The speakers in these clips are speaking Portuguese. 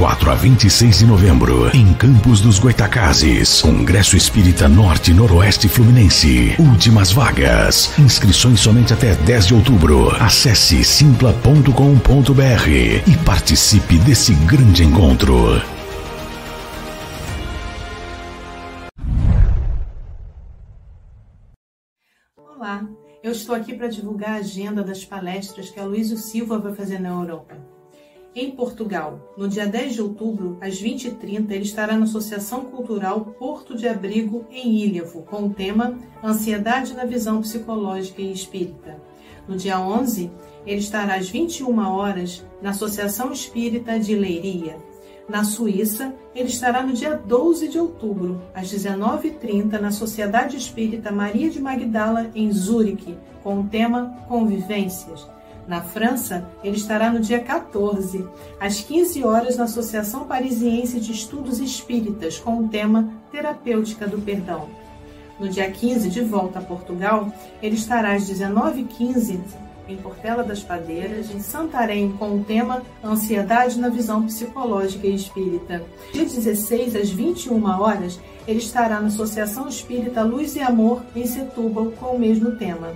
24 a 26 de novembro, em Campos dos Goitacazes, Congresso Espírita Norte Noroeste Fluminense. Últimas vagas. Inscrições somente até 10 de outubro. Acesse simpla.com.br e participe desse grande encontro. Olá, eu estou aqui para divulgar a agenda das palestras que a Luísio Silva vai fazer na Europa. Em Portugal, no dia 10 de outubro, às 20h30, ele estará na Associação Cultural Porto de Abrigo, em Ilhavo, com o tema Ansiedade na Visão Psicológica e Espírita. No dia 11, ele estará às 21 horas na Associação Espírita de Leiria. Na Suíça, ele estará no dia 12 de outubro, às 19h30, na Sociedade Espírita Maria de Magdala, em Zurique, com o tema Convivências. Na França, ele estará no dia 14, às 15 horas, na Associação Parisiense de Estudos Espíritas, com o tema Terapêutica do Perdão. No dia 15, de volta a Portugal, ele estará às 19h15 em Portela das Padeiras, em Santarém, com o tema Ansiedade na Visão Psicológica e Espírita. Dia 16, às 21 horas, ele estará na Associação Espírita Luz e Amor, em Setúbal, com o mesmo tema.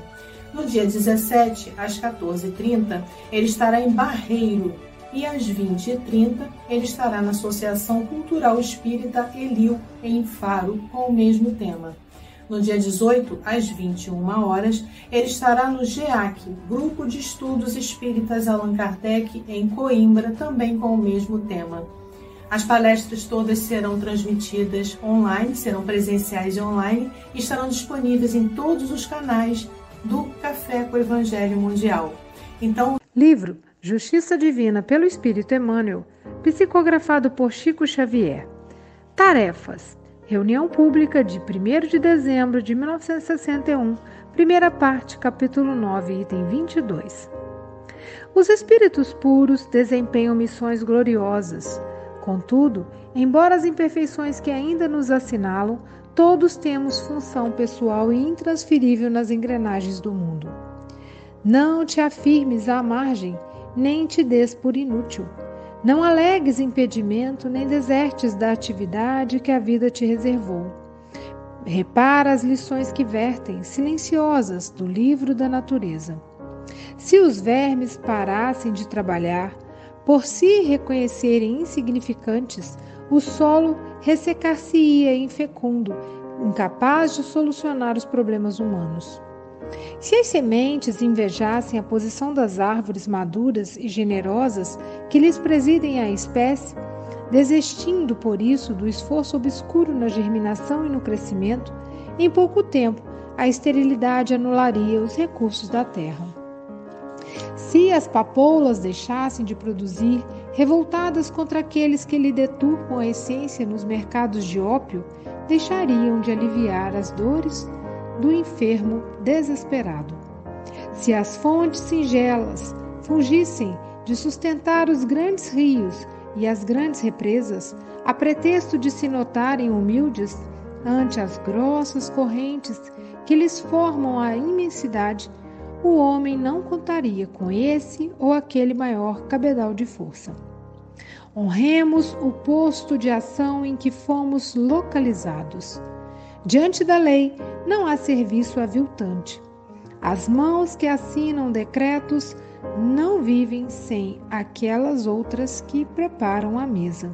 No dia 17, às 14h30, ele estará em Barreiro, e às 20h30 ele estará na Associação Cultural Espírita Elil, em Faro, com o mesmo tema. No dia 18, às 21 horas, ele estará no GEAC, Grupo de Estudos Espíritas Allan Kardec, em Coimbra, também com o mesmo tema. As palestras todas serão transmitidas online, serão presenciais e online e estarão disponíveis em todos os canais do Café com o Evangelho Mundial. Então, livro Justiça Divina pelo Espírito Emmanuel, psicografado por Chico Xavier. Tarefas Reunião Pública de 1 de dezembro de 1961, primeira parte, capítulo 9, item 22. Os espíritos puros desempenham missões gloriosas. Contudo, embora as imperfeições que ainda nos assinalam, todos temos função pessoal e intransferível nas engrenagens do mundo. Não te afirmes à margem, nem te des por inútil não alegues impedimento nem desertes da atividade que a vida te reservou. Repara as lições que vertem, silenciosas, do livro da natureza. Se os vermes parassem de trabalhar, por se reconhecerem insignificantes, o solo ressecar-se-ia infecundo, incapaz de solucionar os problemas humanos. Se as sementes invejassem a posição das árvores maduras e generosas que lhes presidem a espécie, desistindo por isso do esforço obscuro na germinação e no crescimento, em pouco tempo a esterilidade anularia os recursos da terra. Se as papoulas deixassem de produzir, revoltadas contra aqueles que lhe deturpam a essência nos mercados de ópio, deixariam de aliviar as dores do enfermo desesperado. Se as fontes singelas fungissem de sustentar os grandes rios e as grandes represas, a pretexto de se notarem humildes ante as grossas correntes que lhes formam a imensidade, o homem não contaria com esse ou aquele maior cabedal de força. Honremos o posto de ação em que fomos localizados. Diante da lei, não há serviço aviltante. As mãos que assinam decretos não vivem sem aquelas outras que preparam a mesa.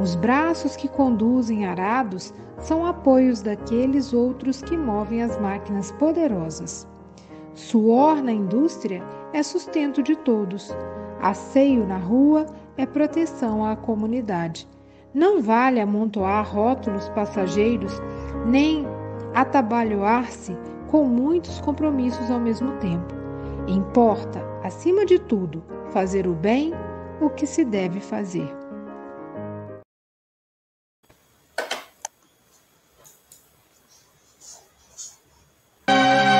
Os braços que conduzem arados são apoios daqueles outros que movem as máquinas poderosas. Suor na indústria é sustento de todos. Asseio na rua é proteção à comunidade. Não vale amontoar rótulos passageiros nem atabalhoar-se com muitos compromissos ao mesmo tempo. Importa, acima de tudo, fazer o bem, o que se deve fazer.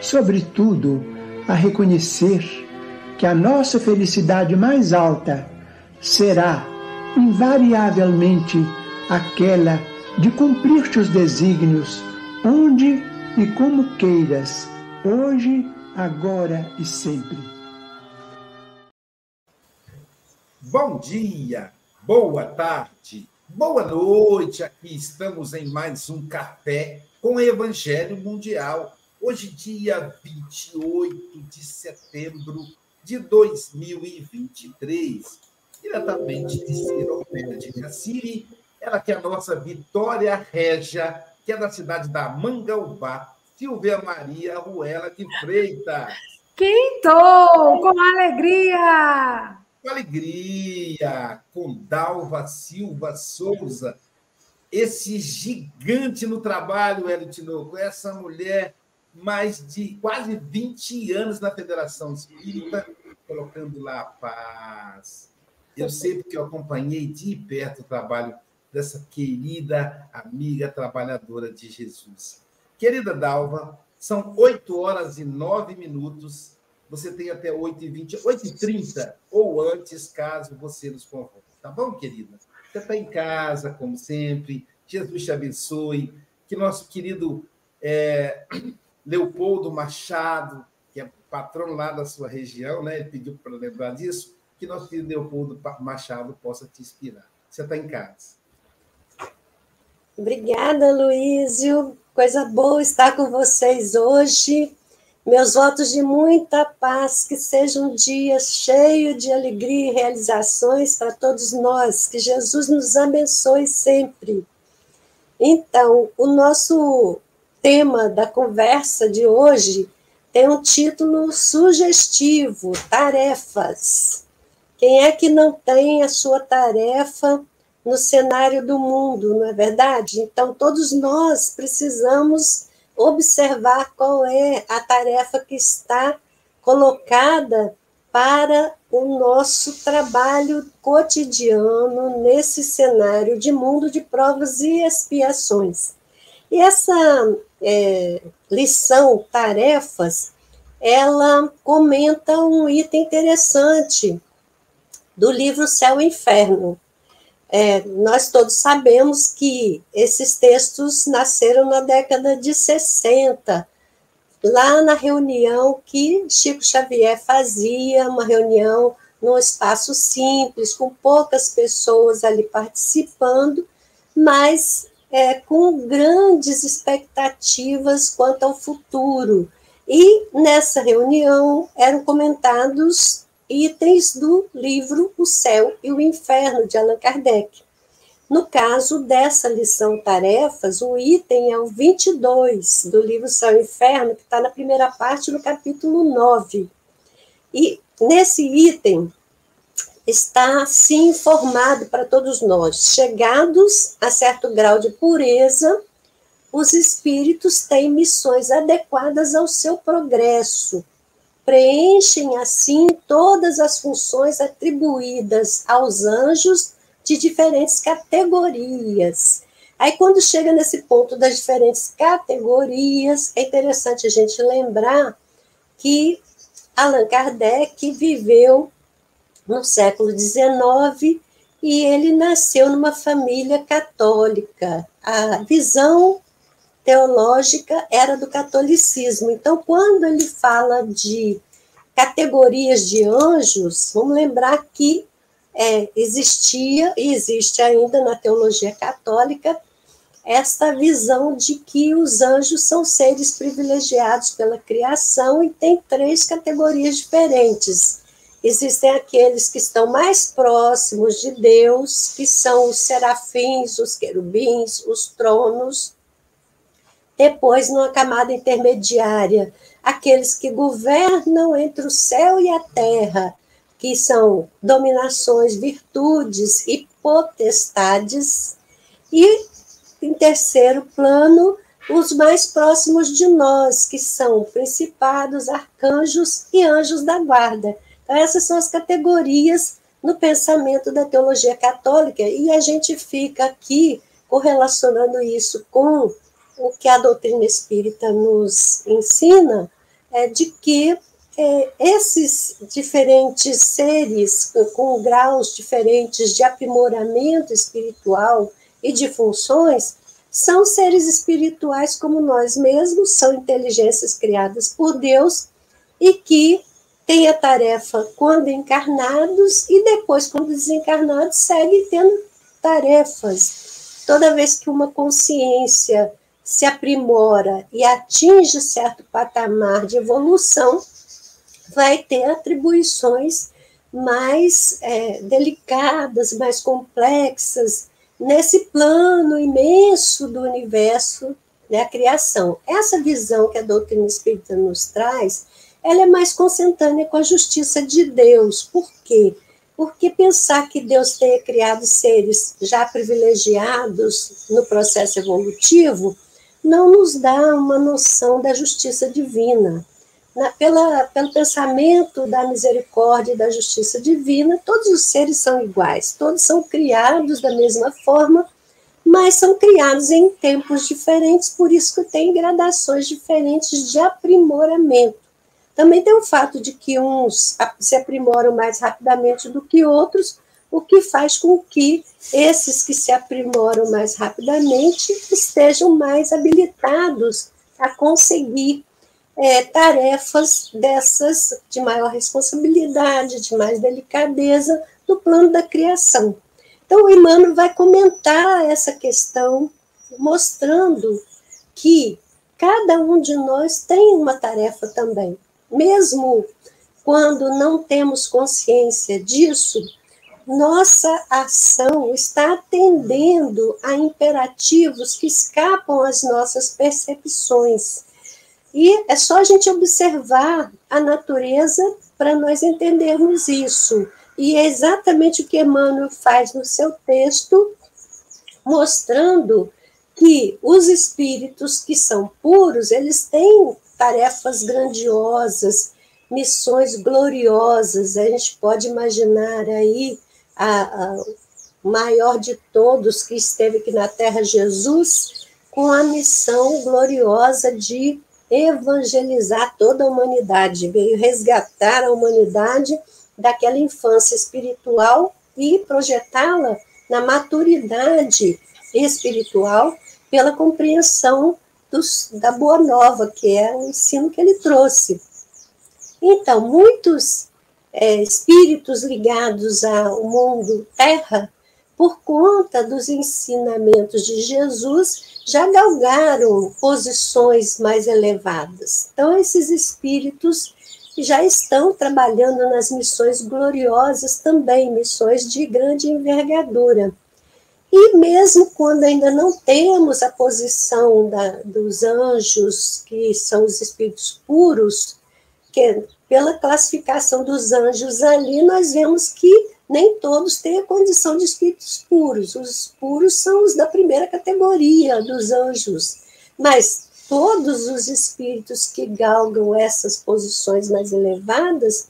sobretudo, a reconhecer que a nossa felicidade mais alta será, invariavelmente, aquela de cumprir teus desígnios, onde e como queiras, hoje, agora e sempre. Bom dia, boa tarde, boa noite. Aqui estamos em mais um café com o Evangelho Mundial. Hoje, dia 28 de setembro de 2023, diretamente de Ciropéia de Cassiri, ela que é a nossa Vitória Régia, que é da cidade da Mangaubá, Silvia Maria Ruela de Freitas. Quinto, com alegria! com alegria, com Dalva Silva Souza, esse gigante no trabalho, Hélio Tinoco, essa mulher mais de quase 20 anos na Federação Espírita, colocando lá a paz. Eu sei porque eu acompanhei de perto o trabalho dessa querida amiga trabalhadora de Jesus. Querida Dalva, são 8 horas e 9 minutos você tem até 8h20, 8h30 ou antes, caso você nos convoque. Tá bom, querida? Você está em casa, como sempre. Jesus te abençoe. Que nosso querido é, Leopoldo Machado, que é patrão lá da sua região, né? ele pediu para lembrar disso, que nosso querido Leopoldo Machado possa te inspirar. Você está em casa. Obrigada, Luísio. Coisa boa estar com vocês hoje. Meus votos de muita paz, que seja um dia cheio de alegria e realizações para todos nós, que Jesus nos abençoe sempre. Então, o nosso tema da conversa de hoje tem um título sugestivo: Tarefas. Quem é que não tem a sua tarefa no cenário do mundo, não é verdade? Então, todos nós precisamos observar qual é a tarefa que está colocada para o nosso trabalho cotidiano nesse cenário de mundo de provas e expiações. E essa é, lição, tarefas, ela comenta um item interessante do livro Céu e Inferno, é, nós todos sabemos que esses textos nasceram na década de 60, lá na reunião que Chico Xavier fazia, uma reunião num espaço simples, com poucas pessoas ali participando, mas é, com grandes expectativas quanto ao futuro. E nessa reunião eram comentados itens do livro O Céu e o Inferno, de Allan Kardec. No caso dessa lição tarefas, o item é o 22 do livro Céu e Inferno, que está na primeira parte, no capítulo 9. E nesse item está assim informado para todos nós: chegados a certo grau de pureza, os espíritos têm missões adequadas ao seu progresso, preenchem assim todas as funções atribuídas aos anjos de diferentes categorias. Aí, quando chega nesse ponto das diferentes categorias, é interessante a gente lembrar que Allan Kardec viveu no século XIX e ele nasceu numa família católica. A visão teológica era do catolicismo. Então, quando ele fala de categorias de anjos, vamos lembrar que é, existia e existe ainda na teologia católica esta visão de que os anjos são seres privilegiados pela criação e tem três categorias diferentes. Existem aqueles que estão mais próximos de Deus, que são os serafins, os querubins, os tronos. Depois, numa camada intermediária, aqueles que governam entre o céu e a terra, que são dominações, virtudes e potestades. E, em terceiro plano, os mais próximos de nós, que são principados, arcanjos e anjos da guarda. Essas são as categorias no pensamento da teologia católica, e a gente fica aqui correlacionando isso com o que a doutrina espírita nos ensina, é de que é, esses diferentes seres com graus diferentes de aprimoramento espiritual e de funções são seres espirituais como nós mesmos, são inteligências criadas por Deus e que têm a tarefa quando encarnados e depois, quando desencarnados, seguem tendo tarefas. Toda vez que uma consciência se aprimora e atinge certo patamar de evolução, vai ter atribuições mais é, delicadas, mais complexas, nesse plano imenso do universo da criação. Essa visão que a doutrina espírita nos traz, ela é mais consentânea com a justiça de Deus. Por quê? Porque pensar que Deus tenha criado seres já privilegiados no processo evolutivo não nos dá uma noção da justiça divina na, pela, pelo pensamento da misericórdia e da justiça divina, todos os seres são iguais, todos são criados da mesma forma, mas são criados em tempos diferentes, por isso que tem gradações diferentes de aprimoramento. Também tem o fato de que uns se aprimoram mais rapidamente do que outros, o que faz com que esses que se aprimoram mais rapidamente estejam mais habilitados a conseguir é, tarefas dessas de maior responsabilidade, de mais delicadeza no plano da criação. Então, o Emmanuel vai comentar essa questão, mostrando que cada um de nós tem uma tarefa também. Mesmo quando não temos consciência disso, nossa ação está atendendo a imperativos que escapam às nossas percepções. E é só a gente observar a natureza para nós entendermos isso. E é exatamente o que Emmanuel faz no seu texto, mostrando que os espíritos que são puros, eles têm tarefas grandiosas, missões gloriosas. A gente pode imaginar aí a, a maior de todos que esteve aqui na Terra, Jesus, com a missão gloriosa de evangelizar toda a humanidade, veio resgatar a humanidade daquela infância espiritual e projetá-la na maturidade espiritual pela compreensão dos, da Boa Nova, que é o ensino que ele trouxe. Então, muitos é, espíritos ligados ao mundo terra, por conta dos ensinamentos de Jesus, já galgaram posições mais elevadas. Então, esses espíritos já estão trabalhando nas missões gloriosas também, missões de grande envergadura. E mesmo quando ainda não temos a posição da, dos anjos, que são os espíritos puros, que pela classificação dos anjos ali, nós vemos que nem todos têm a condição de espíritos puros. Os puros são os da primeira categoria, dos anjos. Mas todos os espíritos que galgam essas posições mais elevadas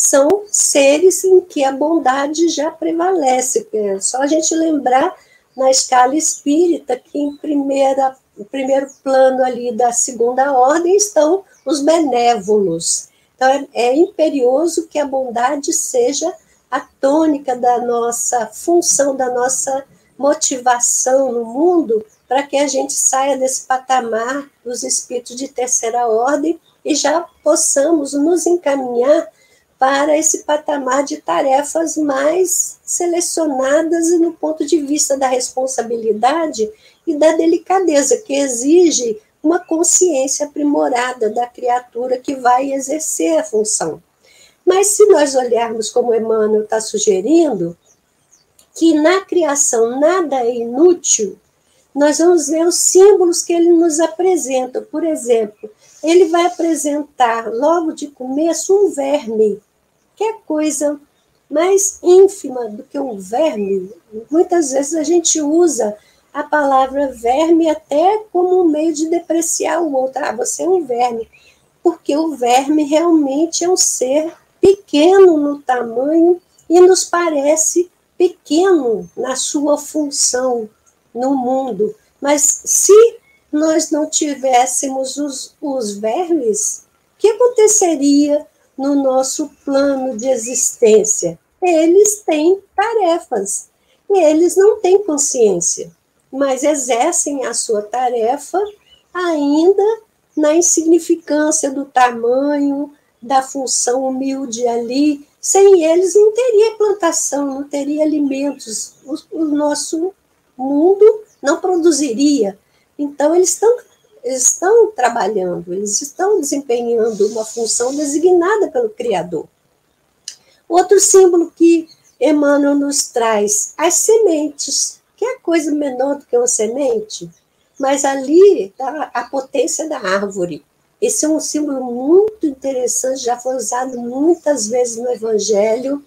são seres em que a bondade já prevalece. É só a gente lembrar na escala espírita que em primeira, primeiro plano ali da segunda ordem estão os benévolos. Então é, é imperioso que a bondade seja a tônica da nossa função, da nossa motivação no mundo, para que a gente saia desse patamar dos espíritos de terceira ordem e já possamos nos encaminhar para esse patamar de tarefas mais selecionadas e no ponto de vista da responsabilidade e da delicadeza, que exige uma consciência aprimorada da criatura que vai exercer a função. Mas se nós olharmos como Emmanuel está sugerindo, que na criação nada é inútil, nós vamos ver os símbolos que ele nos apresenta. Por exemplo, ele vai apresentar logo de começo um verme qualquer coisa mais ínfima do que um verme. Muitas vezes a gente usa a palavra verme até como um meio de depreciar o outro. Ah, você é um verme. Porque o verme realmente é um ser pequeno no tamanho e nos parece pequeno na sua função no mundo. Mas se nós não tivéssemos os, os vermes, o que aconteceria no nosso plano de existência. Eles têm tarefas e eles não têm consciência, mas exercem a sua tarefa ainda na insignificância do tamanho, da função humilde ali. Sem eles não teria plantação, não teria alimentos, o, o nosso mundo não produziria. Então, eles estão estão trabalhando, eles estão desempenhando uma função designada pelo Criador. Outro símbolo que Emmanuel nos traz, as sementes, que é coisa menor do que uma semente, mas ali está a potência da árvore. Esse é um símbolo muito interessante, já foi usado muitas vezes no Evangelho,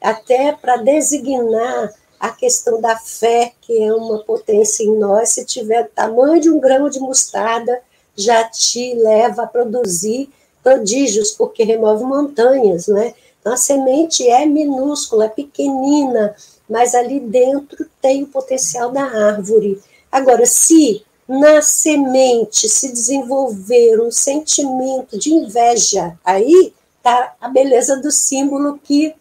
até para designar a questão da fé, que é uma potência em nós, se tiver tamanho de um grão de mostarda, já te leva a produzir prodígios, porque remove montanhas, né? Então, a semente é minúscula, é pequenina, mas ali dentro tem o potencial da árvore. Agora, se na semente se desenvolver um sentimento de inveja, aí está a beleza do símbolo que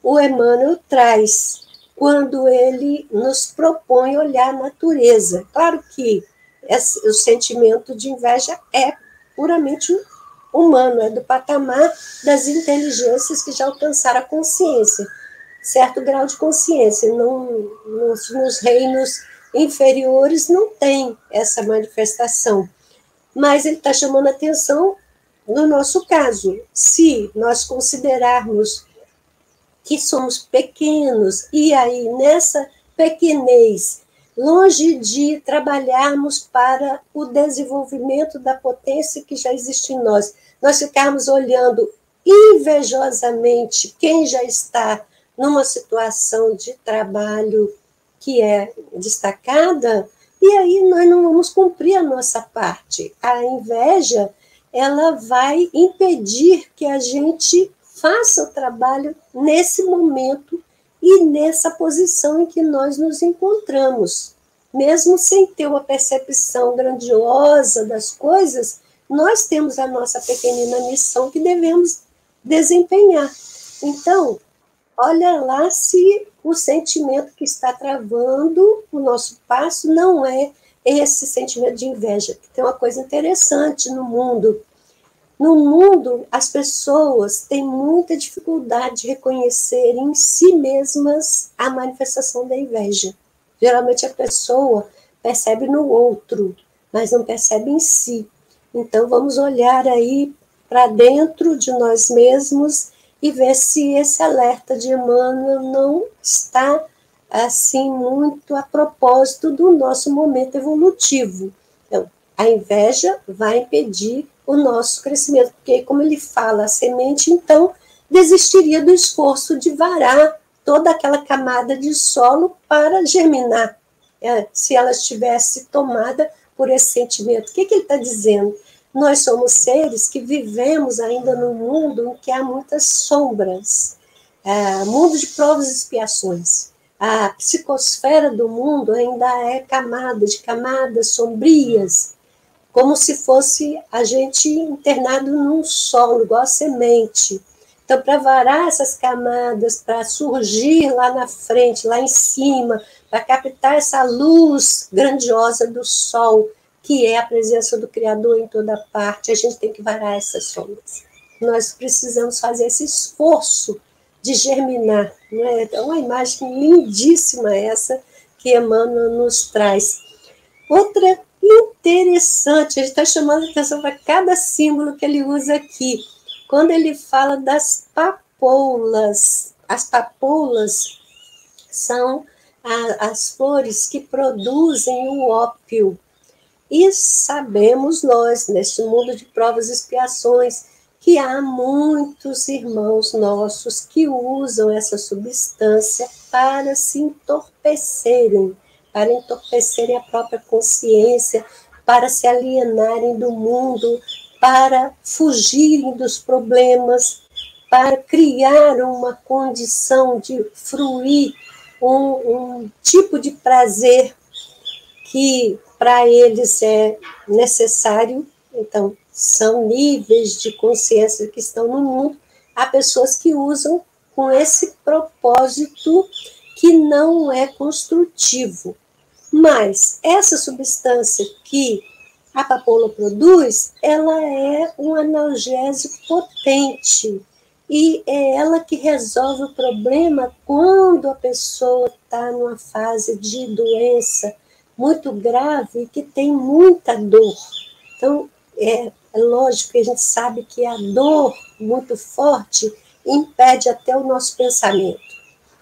o Emmanuel traz quando ele nos propõe olhar a natureza. Claro que esse, o sentimento de inveja é puramente humano, é do patamar das inteligências que já alcançaram a consciência, certo grau de consciência. Não, nos, nos reinos inferiores não tem essa manifestação. Mas ele está chamando atenção no nosso caso. Se nós considerarmos que somos pequenos, e aí nessa pequenez, longe de trabalharmos para o desenvolvimento da potência que já existe em nós, nós ficarmos olhando invejosamente quem já está numa situação de trabalho que é destacada, e aí nós não vamos cumprir a nossa parte. A inveja, ela vai impedir que a gente faça o trabalho nesse momento e nessa posição em que nós nos encontramos. Mesmo sem ter uma percepção grandiosa das coisas, nós temos a nossa pequenina missão que devemos desempenhar. Então, olha lá se o sentimento que está travando o nosso passo não é esse sentimento de inveja. Tem uma coisa interessante no mundo no mundo, as pessoas têm muita dificuldade de reconhecer em si mesmas a manifestação da inveja. Geralmente a pessoa percebe no outro, mas não percebe em si. Então vamos olhar aí para dentro de nós mesmos e ver se esse alerta de Emmanuel não está assim muito a propósito do nosso momento evolutivo. Então, a inveja vai impedir o nosso crescimento, porque, como ele fala, a semente, então, desistiria do esforço de varar toda aquela camada de solo para germinar, é, se ela estivesse tomada por esse sentimento. O que, que ele está dizendo? Nós somos seres que vivemos ainda num mundo em que há muitas sombras, é, mundo de provas e expiações. A psicosfera do mundo ainda é camada de camadas sombrias, como se fosse a gente internado num solo, igual a semente. Então, para varar essas camadas, para surgir lá na frente, lá em cima, para captar essa luz grandiosa do sol, que é a presença do Criador em toda parte, a gente tem que varar essas sombras. Nós precisamos fazer esse esforço de germinar. Não é? é uma imagem lindíssima essa que Emmanuel nos traz. Outra interessante, ele está chamando a atenção para cada símbolo que ele usa aqui. Quando ele fala das papoulas, as papoulas são a, as flores que produzem o ópio. E sabemos nós, neste mundo de provas e expiações, que há muitos irmãos nossos que usam essa substância para se entorpecerem, para entorpecerem a própria consciência, para se alienarem do mundo, para fugirem dos problemas, para criar uma condição de fruir um, um tipo de prazer que para eles é necessário. Então, são níveis de consciência que estão no mundo. Há pessoas que usam com esse propósito que não é construtivo. Mas essa substância que a papoula produz, ela é um analgésico potente e é ela que resolve o problema quando a pessoa está numa fase de doença muito grave e que tem muita dor. Então, é, é lógico que a gente sabe que a dor muito forte impede até o nosso pensamento.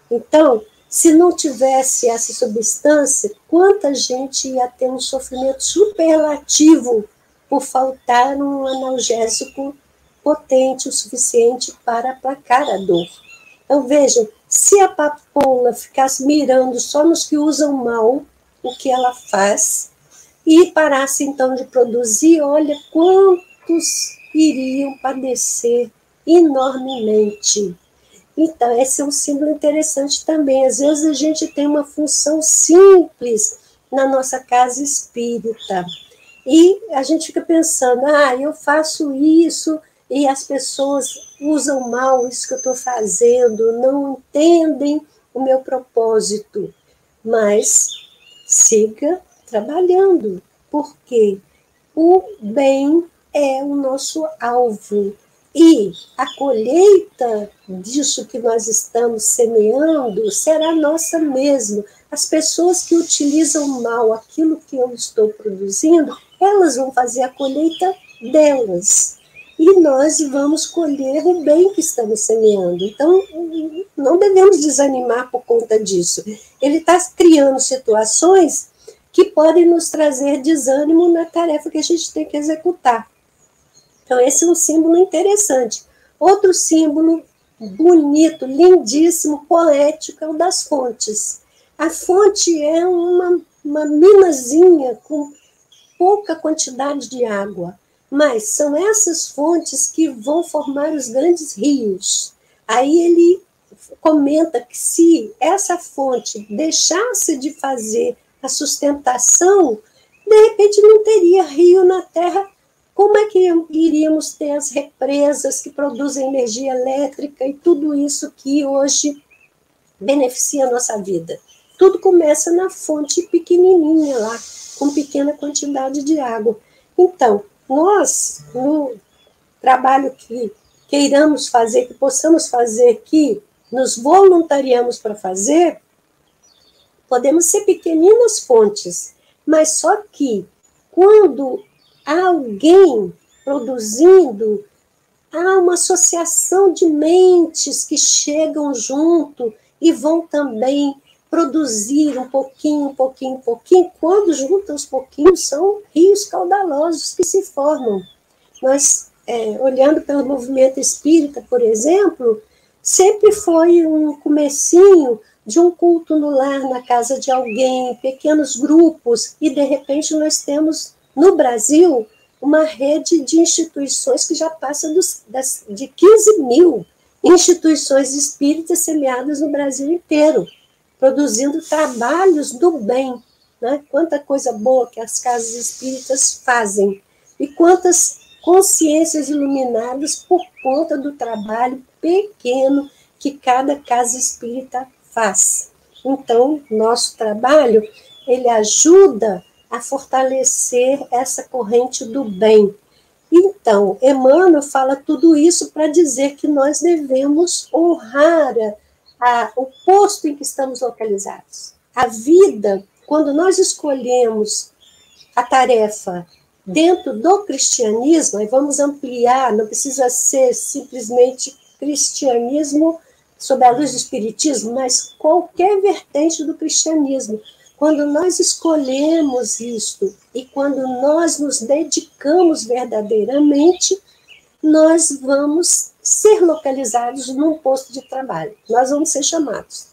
Então, se não tivesse essa substância, quanta gente ia ter um sofrimento superlativo por faltar um analgésico potente o suficiente para aplacar a dor. Então, vejam, se a papoula ficasse mirando só nos que usam mal o que ela faz, e parasse então de produzir, olha quantos iriam padecer enormemente. Então, esse é um símbolo interessante também. Às vezes a gente tem uma função simples na nossa casa espírita. E a gente fica pensando, ah, eu faço isso e as pessoas usam mal isso que eu estou fazendo, não entendem o meu propósito. Mas siga trabalhando, porque o bem é o nosso alvo. E a colheita disso que nós estamos semeando será nossa mesmo. As pessoas que utilizam mal aquilo que eu estou produzindo, elas vão fazer a colheita delas. E nós vamos colher o bem que estamos semeando. Então, não devemos desanimar por conta disso. Ele está criando situações que podem nos trazer desânimo na tarefa que a gente tem que executar. Então, esse é um símbolo interessante. Outro símbolo bonito, lindíssimo, poético é o das fontes. A fonte é uma, uma minazinha com pouca quantidade de água, mas são essas fontes que vão formar os grandes rios. Aí ele comenta que se essa fonte deixasse de fazer a sustentação, de repente não teria rio na Terra. Como é que iríamos ter as represas que produzem energia elétrica e tudo isso que hoje beneficia a nossa vida? Tudo começa na fonte pequenininha lá, com pequena quantidade de água. Então, nós, no trabalho que queiramos fazer, que possamos fazer, que nos voluntariamos para fazer, podemos ser pequeninas fontes, mas só que quando há alguém produzindo, há uma associação de mentes que chegam junto e vão também produzir um pouquinho, um pouquinho, um pouquinho. Quando juntam os pouquinhos, são rios caudalosos que se formam. Nós, é, olhando pelo movimento espírita, por exemplo, sempre foi um comecinho de um culto no lar, na casa de alguém, pequenos grupos, e de repente nós temos no Brasil uma rede de instituições que já passa dos, das, de 15 mil instituições espíritas semeadas no Brasil inteiro, produzindo trabalhos do bem. Né? Quanta coisa boa que as casas espíritas fazem, e quantas consciências iluminadas por conta do trabalho pequeno que cada casa espírita faz. Então, nosso trabalho, ele ajuda a fortalecer essa corrente do bem. Então, Emmanuel fala tudo isso para dizer que nós devemos honrar a, a, o posto em que estamos localizados. A vida, quando nós escolhemos a tarefa dentro do cristianismo, e vamos ampliar, não precisa ser simplesmente cristianismo sob a luz do espiritismo, mas qualquer vertente do cristianismo. Quando nós escolhemos isto e quando nós nos dedicamos verdadeiramente, nós vamos ser localizados num posto de trabalho. Nós vamos ser chamados.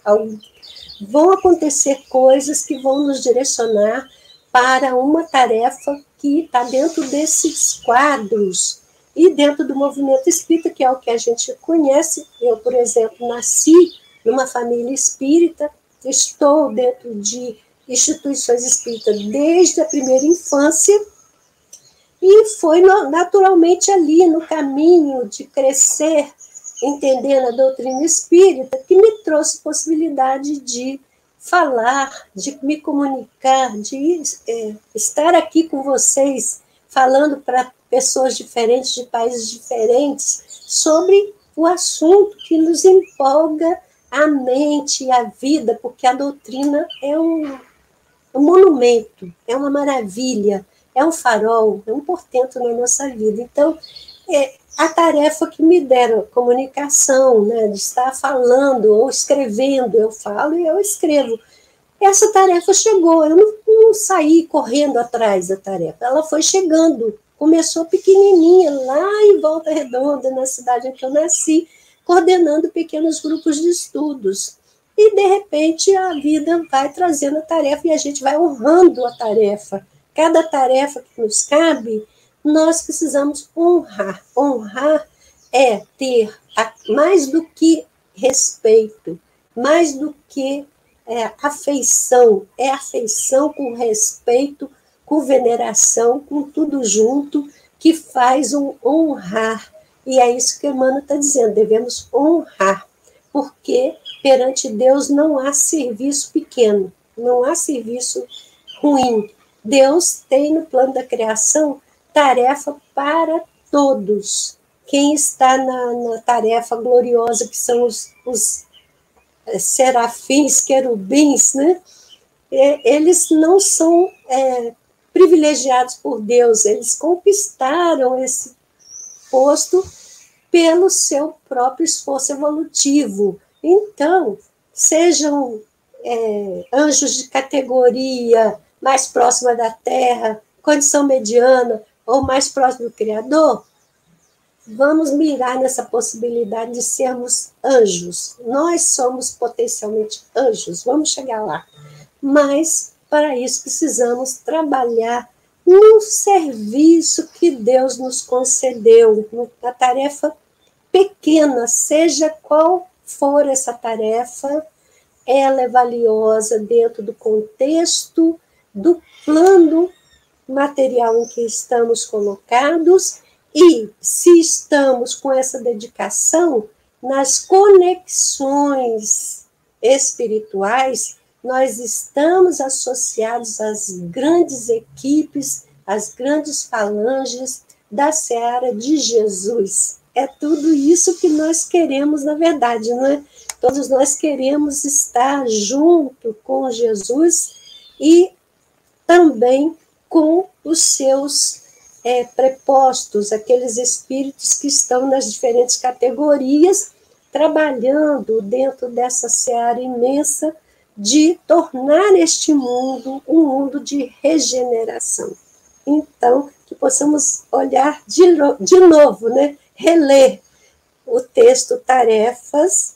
Vão acontecer coisas que vão nos direcionar para uma tarefa que está dentro desses quadros e dentro do movimento espírita, que é o que a gente conhece. Eu, por exemplo, nasci numa família espírita, estou dentro de instituições espíritas desde a primeira infância, e foi naturalmente ali, no caminho de crescer, entendendo a doutrina espírita, que me trouxe possibilidade de falar, de me comunicar, de é, estar aqui com vocês, falando para pessoas diferentes, de países diferentes, sobre o assunto que nos empolga a mente e a vida, porque a doutrina é um, um monumento, é uma maravilha, é um farol, é um portento na nossa vida. Então, é, a tarefa que me deram, comunicação, né, de estar falando ou escrevendo, eu falo e eu escrevo. Essa tarefa chegou, eu não, não saí correndo atrás da tarefa, ela foi chegando. Começou pequenininha, lá em Volta Redonda, na cidade em que eu nasci, coordenando pequenos grupos de estudos e de repente a vida vai trazendo a tarefa e a gente vai honrando a tarefa. Cada tarefa que nos cabe, nós precisamos honrar. Honrar é ter mais do que respeito, mais do que é, afeição, é afeição com respeito, com veneração, com tudo junto, que faz um honrar. E é isso que Emmanuel está dizendo, devemos honrar, porque perante Deus não há serviço pequeno, não há serviço ruim. Deus tem no plano da criação tarefa para todos. Quem está na, na tarefa gloriosa, que são os, os é, serafins, querubins, né? Eles não são é, privilegiados por Deus, eles conquistaram esse posto pelo seu próprio esforço evolutivo. Então, sejam é, anjos de categoria mais próxima da Terra, condição mediana ou mais próximo do Criador, vamos mirar nessa possibilidade de sermos anjos. Nós somos potencialmente anjos, vamos chegar lá. Mas, para isso, precisamos trabalhar no serviço que Deus nos concedeu, na tarefa pequena, seja qual for essa tarefa, ela é valiosa dentro do contexto do plano material em que estamos colocados e se estamos com essa dedicação nas conexões espirituais, nós estamos associados às grandes equipes, às grandes falanges da seara de Jesus é tudo isso que nós queremos, na verdade, não é? Todos nós queremos estar junto com Jesus e também com os seus é, prepostos, aqueles espíritos que estão nas diferentes categorias, trabalhando dentro dessa seara imensa de tornar este mundo um mundo de regeneração. Então, que possamos olhar de, de novo, né? Reler o texto Tarefas,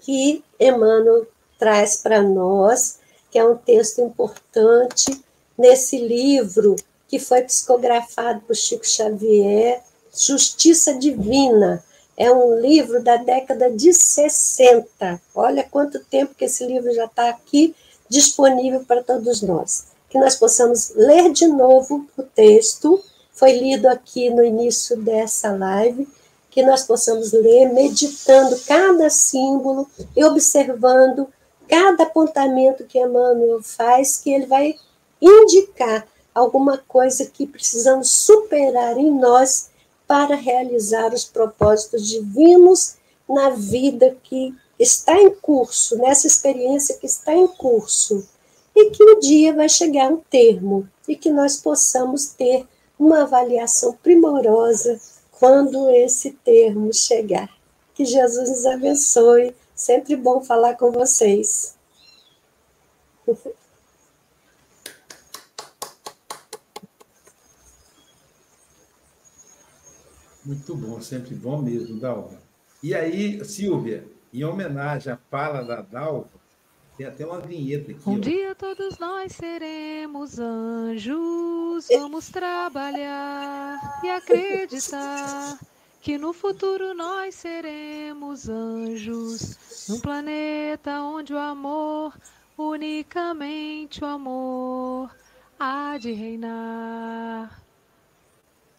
que Emmanuel traz para nós, que é um texto importante nesse livro que foi psicografado por Chico Xavier, Justiça Divina. É um livro da década de 60. Olha quanto tempo que esse livro já está aqui disponível para todos nós. Que nós possamos ler de novo o texto foi lido aqui no início dessa live, que nós possamos ler meditando cada símbolo e observando cada apontamento que Emmanuel faz, que ele vai indicar alguma coisa que precisamos superar em nós para realizar os propósitos divinos na vida que está em curso, nessa experiência que está em curso, e que um dia vai chegar um termo e que nós possamos ter uma avaliação primorosa quando esse termo chegar. Que Jesus nos abençoe. Sempre bom falar com vocês. Muito bom, sempre bom mesmo, Dalva. E aí, Silvia, em homenagem à fala da Dalva, tem até uma vinheta aqui. Um ó. dia todos nós seremos anjos, vamos trabalhar e acreditar que no futuro nós seremos anjos, num planeta onde o amor, unicamente o amor, há de reinar.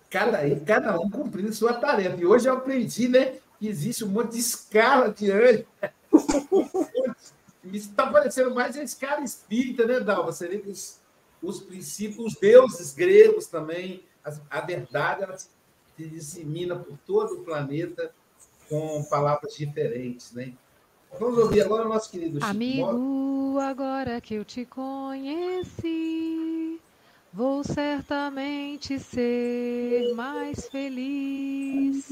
Cada, cada um cumprindo sua tarefa. E hoje eu aprendi, né, que existe um monte de escala de anjo. Isso está parecendo mais a escala espírita, né, Dalva? Seria que os, os princípios, os deuses gregos também, a, a verdade, ela se dissemina por todo o planeta com palavras diferentes, né? Vamos ouvir agora o nosso querido Chico. Amigo, agora que eu te conheci, vou certamente ser mais feliz.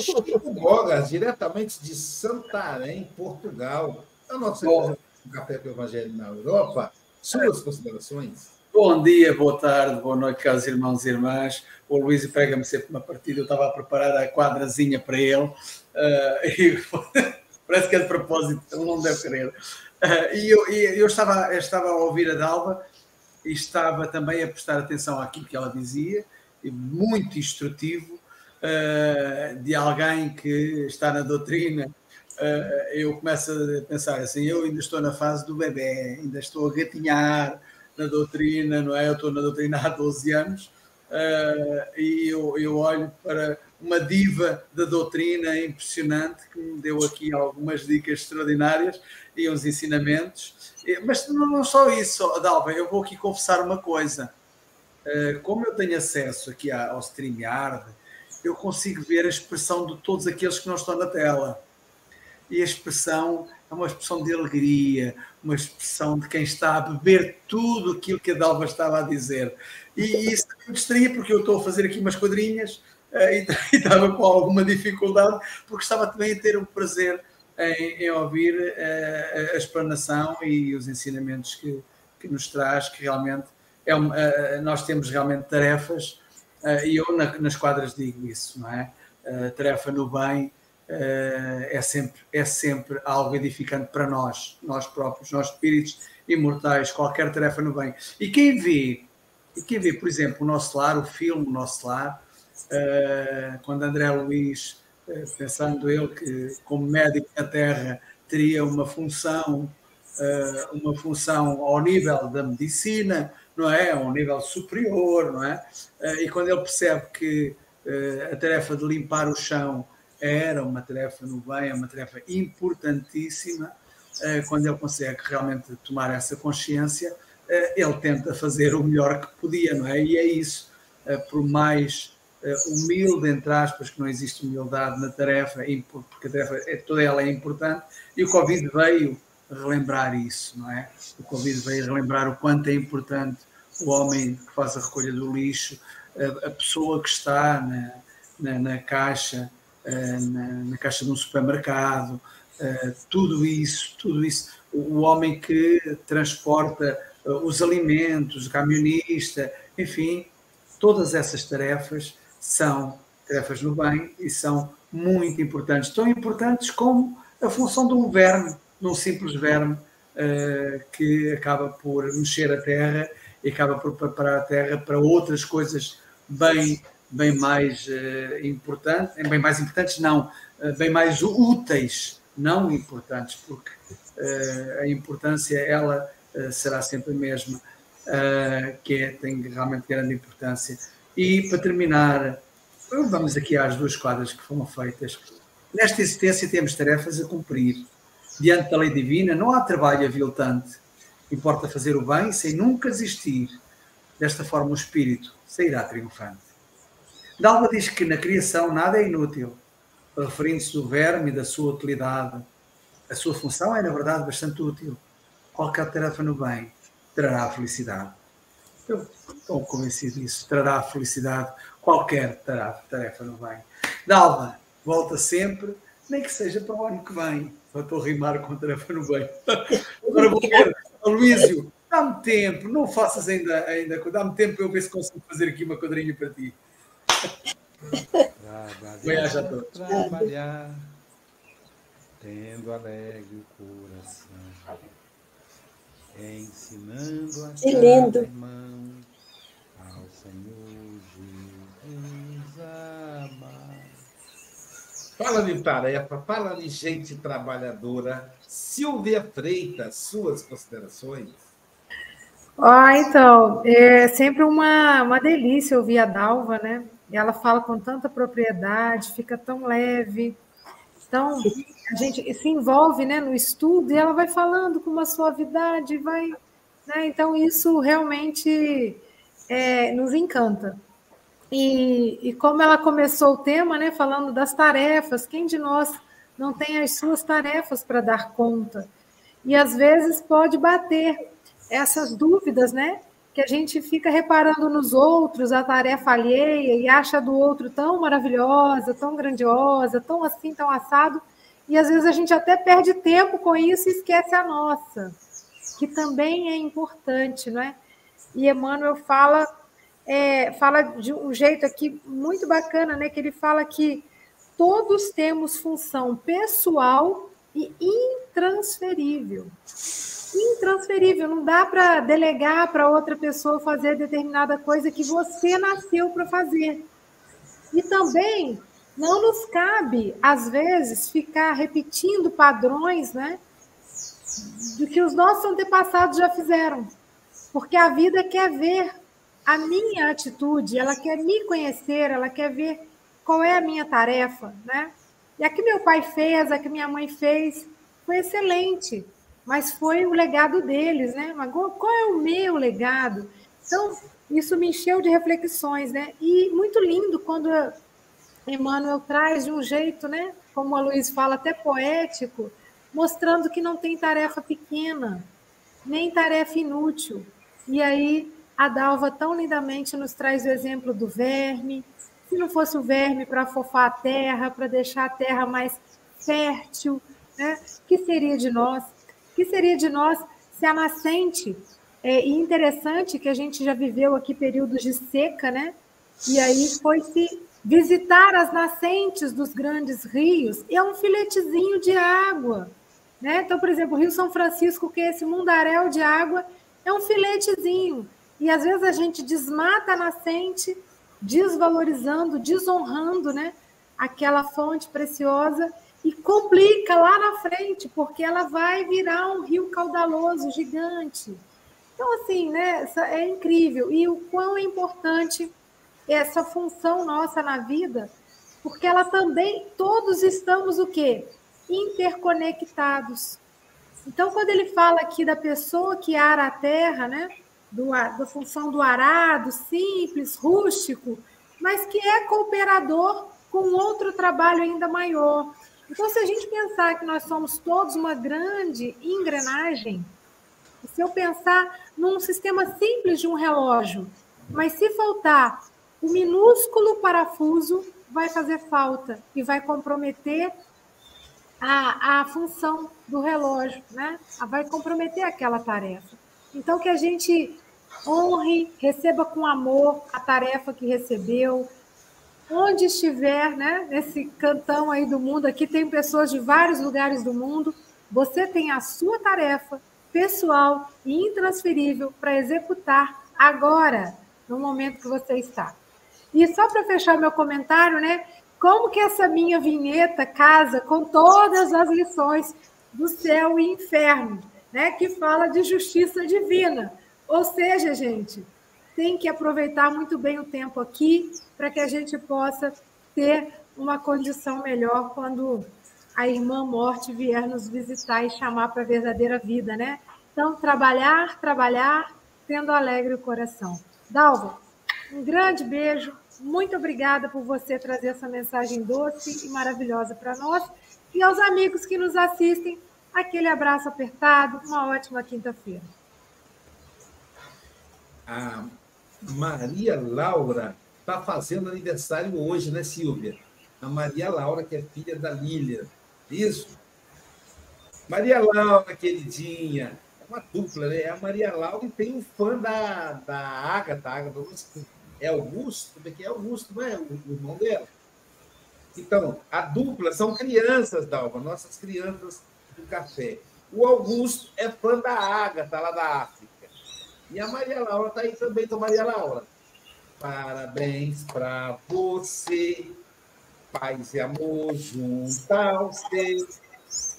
Chico Bogas, diretamente de Santarém, Portugal. É o nosso Bom. Café com o Evangelho na Europa. Suas considerações? Bom dia, boa tarde, boa noite, caros irmãos e irmãs. O Luís pega-me sempre uma partida, eu estava a preparar a quadrazinha para ele ah, e parece que é de propósito, ele não deve querer. Ah, e eu, eu estava, eu estava a ouvir a Dalva e estava também a prestar atenção àquilo que ela dizia, muito instrutivo, ah, de alguém que está na doutrina. Ah, eu começo a pensar assim: eu ainda estou na fase do bebê, ainda estou a gatinhar na doutrina, não é? Eu estou na doutrina há 12 anos uh, e eu, eu olho para uma diva da doutrina impressionante que me deu aqui algumas dicas extraordinárias e uns ensinamentos. Mas não, não só isso, Dalva, eu vou aqui confessar uma coisa. Uh, como eu tenho acesso aqui ao StreamYard, eu consigo ver a expressão de todos aqueles que não estão na tela e a expressão é uma expressão de alegria, uma expressão de quem está a beber tudo aquilo que a Dalva estava a dizer. E isso me distraía porque eu estou a fazer aqui umas quadrinhas eh, e, e estava com alguma dificuldade, porque estava também a ter o prazer em, em ouvir eh, a explanação e os ensinamentos que, que nos traz, que realmente é uma- eh, nós temos realmente tarefas, e eu na- nas quadras digo isso, não é? Tarefa no bem é, sempre, é sempre algo edificante para nós, nós próprios, nós espíritos imortais, qualquer tarefa no bem. E quem vê, e quem vê, por exemplo, o nosso lar, o filme O Nosso Lar, eh, quando André Luiz, eh, pensando ele que como médico na Terra teria uma função, eh, uma função ao nível da medicina, não é? A um nível superior, não é? Eh, e quando ele percebe que eh, a tarefa de limpar o chão era uma tarefa no bem, é uma tarefa importantíssima. eh, Quando ele consegue realmente tomar essa consciência, eh, ele tenta fazer o melhor que podia, não é? E é isso. Eh, Por mais humilde, entre aspas, que não existe humildade na tarefa, é porque a tarefa é, toda ela é importante, e o Covid veio relembrar isso, não é? O Covid veio relembrar o quanto é importante o homem que faz a recolha do lixo, a, pessoa que está na, na, na caixa, na, na caixa de um supermercado, eh, tudo isso, tudo isso, o, o homem que transporta eh, os alimentos, o camionista, enfim, todas essas tarefas são tarefas no bem e são muito importantes, tão importantes como a função de um verme, de um simples verme eh, que acaba por mexer a terra e acaba por preparar a terra para outras coisas bem, bem mais eh, importantes, bem mais importantes não, eh, bem mais úteis, não importantes, porque eh, a importância ela eh, será sempre a mesma, eh, que é, tem realmente grande importância. E para terminar, vamos aqui às duas quadras que foram feitas. Nesta existência temos tarefas a cumprir. Diante da lei divina não há trabalho aviltante. Importa fazer o bem sem nunca desistir. Desta forma o espírito sairá triunfante. Dalva diz que na criação nada é inútil, referindo-se do verme e da sua utilidade. A sua função é, na verdade, bastante útil. Qualquer tarefa no bem trará a felicidade. Eu estou convencido disso. Trará a felicidade qualquer tarefa no bem. Dalva, volta sempre, nem que seja para o ano que vem. Estou a rimar com tarefa no bem. Agora vou ver, Luísio, dá-me tempo, não faças ainda, ainda dá-me tempo para eu ver se consigo fazer aqui uma quadrinha para ti. Trabalhar, tendo alegre o coração, ensinando a que lindo. irmão ao Senhor Jesus amar. Fala de tarefa, fala de gente trabalhadora. Silvia Freitas, suas considerações? Ah, então, é sempre uma, uma delícia ouvir a Dalva, né? E ela fala com tanta propriedade, fica tão leve. Então, a gente se envolve né, no estudo e ela vai falando com uma suavidade, vai. Né? Então, isso realmente é, nos encanta. E, e, como ela começou o tema, né, falando das tarefas, quem de nós não tem as suas tarefas para dar conta? E às vezes pode bater essas dúvidas, né? Que a gente fica reparando nos outros a tarefa alheia e acha do outro tão maravilhosa, tão grandiosa, tão assim, tão assado, e às vezes a gente até perde tempo com isso e esquece a nossa, que também é importante, não é? E Emmanuel fala, é, fala de um jeito aqui muito bacana, né? Que ele fala que todos temos função pessoal e intransferível intransferível, não dá para delegar para outra pessoa fazer determinada coisa que você nasceu para fazer. E também não nos cabe, às vezes, ficar repetindo padrões, né? Do que os nossos antepassados já fizeram. Porque a vida quer ver a minha atitude, ela quer me conhecer, ela quer ver qual é a minha tarefa, né? E a que meu pai fez, a que minha mãe fez, foi excelente mas foi o legado deles, né? Mas qual é o meu legado? Então, isso me encheu de reflexões, né? E muito lindo quando Emmanuel traz de um jeito, né? Como a Luiz fala, até poético, mostrando que não tem tarefa pequena, nem tarefa inútil. E aí a Dalva tão lindamente nos traz o exemplo do verme. Se não fosse o verme para afofar a terra, para deixar a terra mais fértil, né? que seria de nós? Que seria de nós se a nascente, é, e interessante que a gente já viveu aqui períodos de seca, né? E aí foi se visitar as nascentes dos grandes rios, é um filetezinho de água, né? Então, por exemplo, o Rio São Francisco, que é esse mundaréu de água, é um filetezinho. E às vezes a gente desmata a nascente, desvalorizando, desonrando, né? Aquela fonte preciosa e complica lá na frente, porque ela vai virar um rio caudaloso gigante. Então, assim, né, é incrível. E o quão é importante essa função nossa na vida, porque ela também, todos estamos o quê? Interconectados. Então, quando ele fala aqui da pessoa que ara a terra, né, do, da função do arado, simples, rústico, mas que é cooperador com outro trabalho ainda maior, então, se a gente pensar que nós somos todos uma grande engrenagem, se eu pensar num sistema simples de um relógio, mas se faltar o minúsculo parafuso, vai fazer falta e vai comprometer a, a função do relógio, né? Vai comprometer aquela tarefa. Então, que a gente honre, receba com amor a tarefa que recebeu, onde estiver, né, nesse cantão aí do mundo, aqui tem pessoas de vários lugares do mundo, você tem a sua tarefa pessoal e intransferível para executar agora, no momento que você está. E só para fechar meu comentário, né, como que essa minha vinheta casa com todas as lições do céu e inferno, né, que fala de justiça divina. Ou seja, gente, tem que aproveitar muito bem o tempo aqui para que a gente possa ter uma condição melhor quando a irmã morte vier nos visitar e chamar para a verdadeira vida, né? Então, trabalhar, trabalhar, tendo alegre o coração. Dalva, um grande beijo. Muito obrigada por você trazer essa mensagem doce e maravilhosa para nós. E aos amigos que nos assistem, aquele abraço apertado. Uma ótima quinta-feira. A Maria Laura está fazendo aniversário hoje, né, Silvia? A Maria Laura, que é filha da Lília. Isso? Maria Laura, queridinha, uma dupla, né? É a Maria Laura e tem um fã da, da Agatha, Agatha é Augusto, como é que é Augusto, não é o, o irmão dela? Então, a dupla são crianças, Dalva, nossas crianças do café. O Augusto é fã da Agatha, lá da África. E a Maria Laura está aí também, então, Maria Laura. Parabéns para você, paz e amor junto ao seu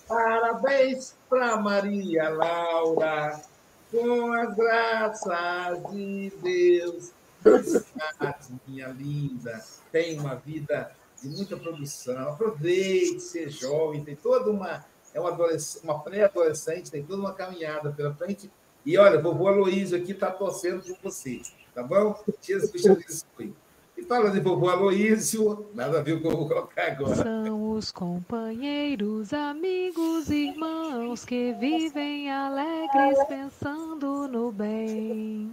Parabéns para Maria Laura, com as graças de Deus. Minha linda, tem uma vida de muita produção. Aproveite, ser jovem, tem toda uma. É uma, uma pré-adolescente, tem toda uma caminhada pela frente. E olha, vovô Aloysio aqui está torcendo por você, tá bom? Jesus abençoe. E falando em vovô Aloísio, nada a ver com o que eu vou colocar agora. São os companheiros, amigos, irmãos que vivem alegres pensando no bem.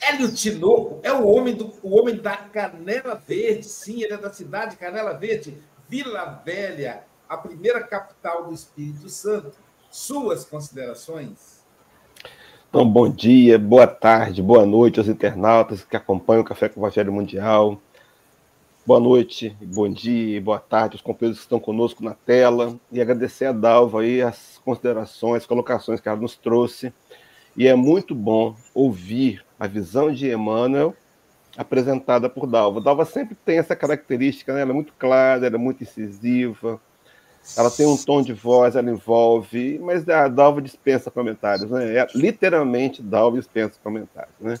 Hélio Tinoco é o homem, do, o homem da Canela Verde, sim, ele é da cidade de Canela Verde, Vila Velha, a primeira capital do Espírito Santo. Suas considerações? Então, bom dia, boa tarde, boa noite aos internautas que acompanham o Café com o Evangelho Mundial. Boa noite, bom dia, boa tarde aos companheiros que estão conosco na tela. E agradecer a Dalva aí as considerações, colocações que ela nos trouxe. E é muito bom ouvir a visão de Emmanuel apresentada por Dalva. Dalva sempre tem essa característica, né? ela é muito clara, ela é muito incisiva, ela tem um tom de voz, ela envolve, mas a Dalva dispensa comentários, né? É, literalmente, Dalva dispensa comentários, né?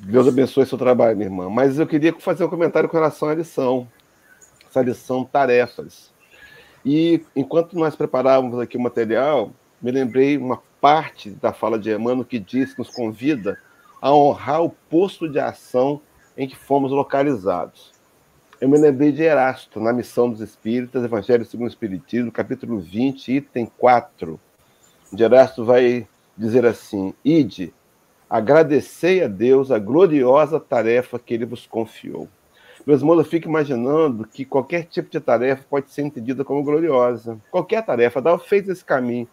Deus abençoe seu trabalho, minha irmã. Mas eu queria fazer um comentário com relação à lição, essa lição tarefas. E enquanto nós preparávamos aqui o material, me lembrei uma parte da fala de Emmanuel que diz que nos convida a honrar o posto de ação em que fomos localizados eu me lembrei de Erasto, na Missão dos Espíritas, Evangelho segundo o Espiritismo, capítulo 20, item 4. De Erasto vai dizer assim: Ide, agradecei a Deus a gloriosa tarefa que ele vos confiou. Meus irmãos, eu fico imaginando que qualquer tipo de tarefa pode ser entendida como gloriosa. Qualquer tarefa. A Dalva fez esse caminho.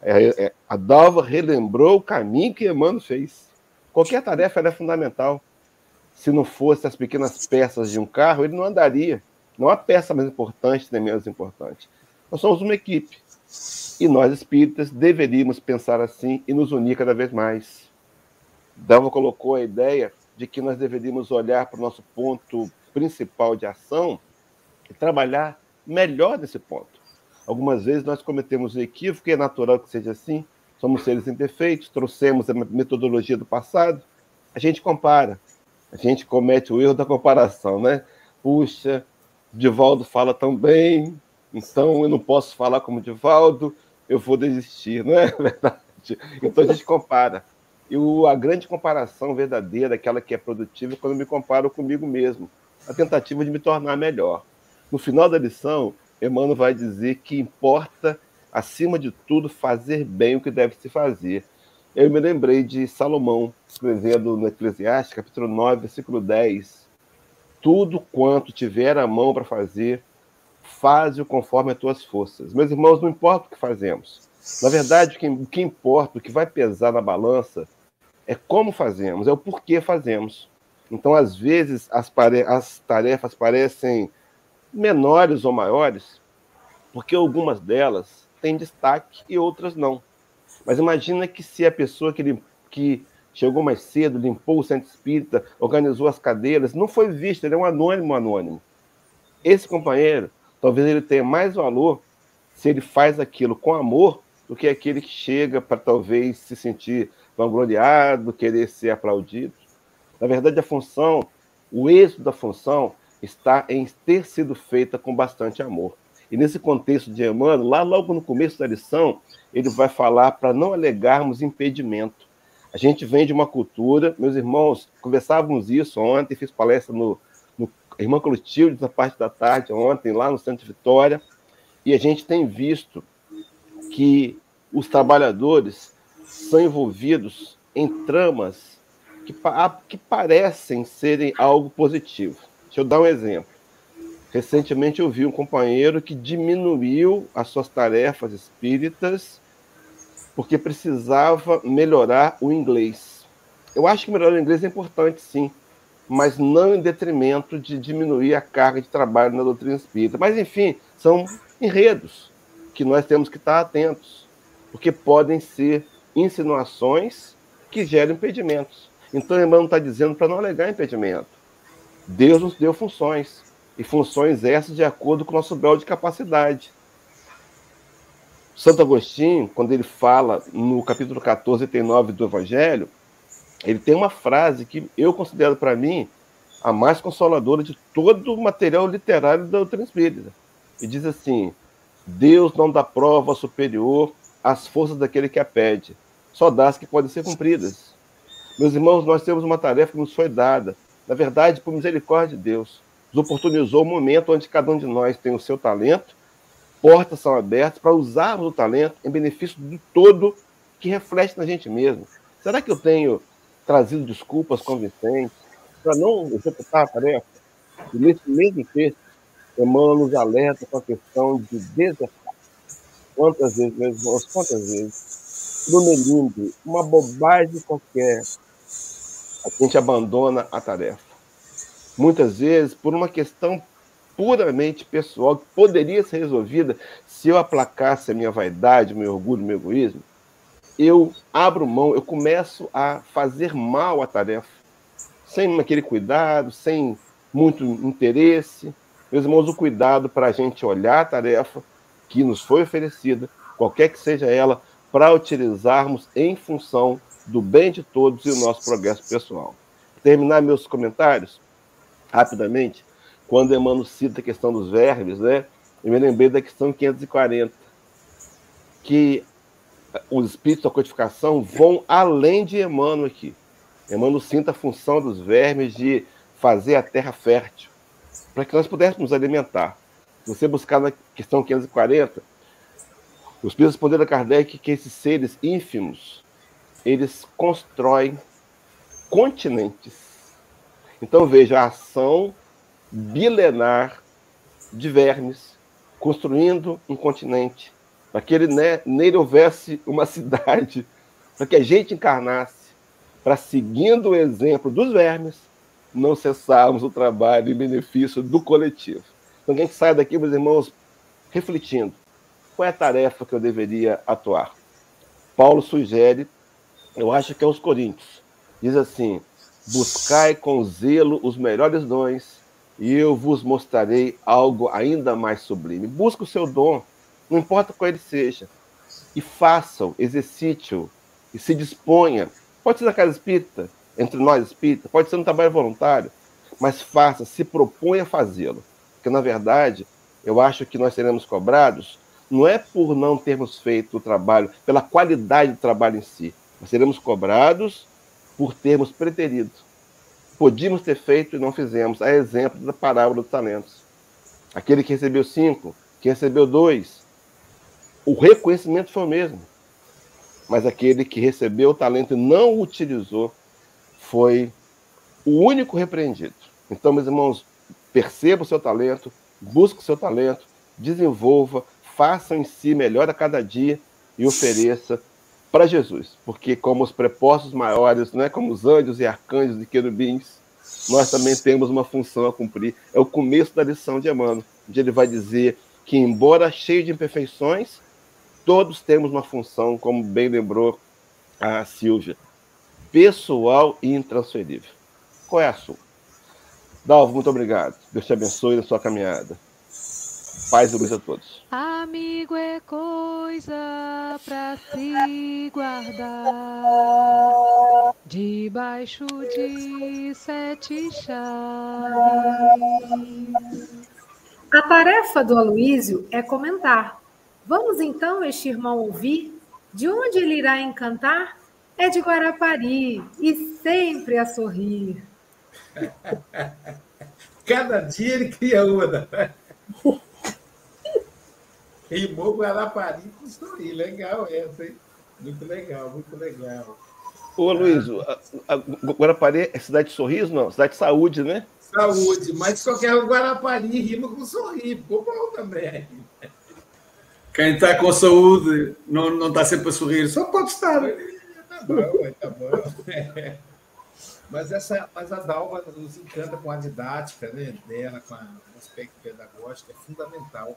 É, é, a Dalva relembrou o caminho que Emmanuel fez. Qualquer tarefa é fundamental se não fosse as pequenas peças de um carro, ele não andaria. Não há peça mais importante nem menos importante. Nós somos uma equipe. E nós, espíritas, deveríamos pensar assim e nos unir cada vez mais. Dalva colocou a ideia de que nós deveríamos olhar para o nosso ponto principal de ação e trabalhar melhor nesse ponto. Algumas vezes nós cometemos o equívoco, e é natural que seja assim. Somos seres imperfeitos, trouxemos a metodologia do passado, a gente compara a gente comete o erro da comparação, né? Puxa, Divaldo fala tão bem, então eu não posso falar como Divaldo, eu vou desistir, não é verdade? Então a gente compara. E a grande comparação verdadeira, aquela que é produtiva, é quando eu me comparo comigo mesmo, a tentativa de me tornar melhor. No final da lição, Emmanuel vai dizer que importa, acima de tudo, fazer bem o que deve se fazer eu me lembrei de Salomão escrevendo no Eclesiastes, capítulo 9, versículo 10. Tudo quanto tiver a mão para fazer, faze-o conforme as tuas forças. Meus irmãos, não importa o que fazemos. Na verdade, o que importa, o que vai pesar na balança, é como fazemos, é o porquê fazemos. Então, às vezes, as, as tarefas parecem menores ou maiores, porque algumas delas têm destaque e outras não. Mas imagina que se a pessoa que, que chegou mais cedo, limpou o centro espírita, organizou as cadeiras, não foi visto, ele é um anônimo anônimo. Esse companheiro, talvez ele tenha mais valor se ele faz aquilo com amor do que aquele que chega para talvez se sentir vangloriado, querer ser aplaudido. Na verdade, a função, o êxito da função está em ter sido feita com bastante amor. E nesse contexto de Emmanuel, lá logo no começo da lição, ele vai falar para não alegarmos impedimento. A gente vem de uma cultura, meus irmãos, conversávamos isso ontem, fiz palestra no, no Irmã Clotilde, na parte da tarde, ontem, lá no Centro Vitória, e a gente tem visto que os trabalhadores são envolvidos em tramas que, que parecem serem algo positivo. Deixa eu dar um exemplo. Recentemente eu vi um companheiro que diminuiu as suas tarefas espíritas porque precisava melhorar o inglês. Eu acho que melhorar o inglês é importante, sim, mas não em detrimento de diminuir a carga de trabalho na doutrina espírita. Mas, enfim, são enredos que nós temos que estar atentos, porque podem ser insinuações que geram impedimentos. Então, o irmão está dizendo para não alegar impedimento. Deus nos deu funções, e funções essas de acordo com o nosso grau de capacidade. Santo Agostinho, quando ele fala no capítulo 14 e 9 do Evangelho, ele tem uma frase que eu considero para mim a mais consoladora de todo o material literário da doutrina espírita. E diz assim: Deus não dá prova superior às forças daquele que a pede, só dá as que podem ser cumpridas. Meus irmãos, nós temos uma tarefa que nos foi dada, na verdade, por misericórdia de Deus. Nos oportunizou o um momento onde cada um de nós tem o seu talento, portas são abertas para usarmos o talento em benefício do todo que reflete na gente mesmo. Será que eu tenho trazido desculpas convincentes para não executar a tarefa? E nesse mesmo texto, Emmanuel nos alerta com a questão de desafiar. Quantas vezes, meus irmãos, quantas vezes, no melindre, uma bobagem qualquer, a gente abandona a tarefa. Muitas vezes por uma questão puramente pessoal que poderia ser resolvida se eu aplacasse a minha vaidade, meu orgulho, meu egoísmo. Eu abro mão, eu começo a fazer mal à tarefa, sem aquele cuidado, sem muito interesse. Meus irmãos, o cuidado para a gente olhar a tarefa que nos foi oferecida, qualquer que seja ela, para utilizarmos em função do bem de todos e o nosso progresso pessoal. Terminar meus comentários rapidamente, quando Emmanuel cita a questão dos verbos, né? Eu me lembrei da questão 540, que os espíritos da codificação vão além de Emmanuel aqui. Emmanuel sinta a função dos vermes de fazer a terra fértil, para que nós pudéssemos nos alimentar. Se você buscar na questão 540, os espíritos responderam a Kardec que esses seres ínfimos, eles constroem continentes. Então veja a ação bilenar de vermes construindo um continente, para que ele, né, nele houvesse uma cidade, para que a gente encarnasse, para seguindo o exemplo dos vermes, não cessarmos o trabalho em benefício do coletivo. Então, que a gente saia daqui, meus irmãos, refletindo: qual é a tarefa que eu deveria atuar? Paulo sugere, eu acho que é aos Coríntios, diz assim: buscai com zelo os melhores dons, e eu vos mostrarei algo ainda mais sublime. Busque o seu dom, não importa qual ele seja, e faça-o, exercite-o, e se disponha. Pode ser na casa espírita, entre nós espíritas, pode ser no trabalho voluntário, mas faça, se proponha a fazê-lo. Porque, na verdade, eu acho que nós seremos cobrados não é por não termos feito o trabalho, pela qualidade do trabalho em si. Nós seremos cobrados por termos preterido. Podíamos ter feito e não fizemos, a exemplo da parábola dos talentos. Aquele que recebeu cinco, que recebeu dois, o reconhecimento foi o mesmo. Mas aquele que recebeu o talento e não o utilizou foi o único repreendido. Então, meus irmãos, perceba o seu talento, busque o seu talento, desenvolva, faça em si melhor a cada dia e ofereça para Jesus. Porque, como os prepostos maiores, não é como os anjos e arcanjos e querubins, nós também temos uma função a cumprir. É o começo da lição de Emmanuel, onde ele vai dizer que, embora cheio de imperfeições, todos temos uma função, como bem lembrou a Silvia, pessoal e intransferível. Qual é a sua? Dalvo, muito obrigado. Deus te abençoe na sua caminhada. Paz e luz a todos. Amigo é coisa pra se guardar debaixo de sete chaves. A tarefa do Aloísio é comentar. Vamos então, este irmão, ouvir? De onde ele irá encantar? É de Guarapari e sempre a sorrir. Cada dia ele cria uma. Rimou Guarapari com sorrir. Legal essa, hein? Muito legal, muito legal. Ô, Luiz, a- a- Guarapari é cidade de sorriso, não? Cidade de saúde, né? Saúde, mas só quer o Guarapari rima com sorrir. Ficou bom também. Quem está com saúde não, não está sempre a sorrir, só pode estar. Tá bom, tá bom. Mas, essa, mas a Dalva nos encanta com a didática né, dela, com a- o aspecto pedagógico, é fundamental.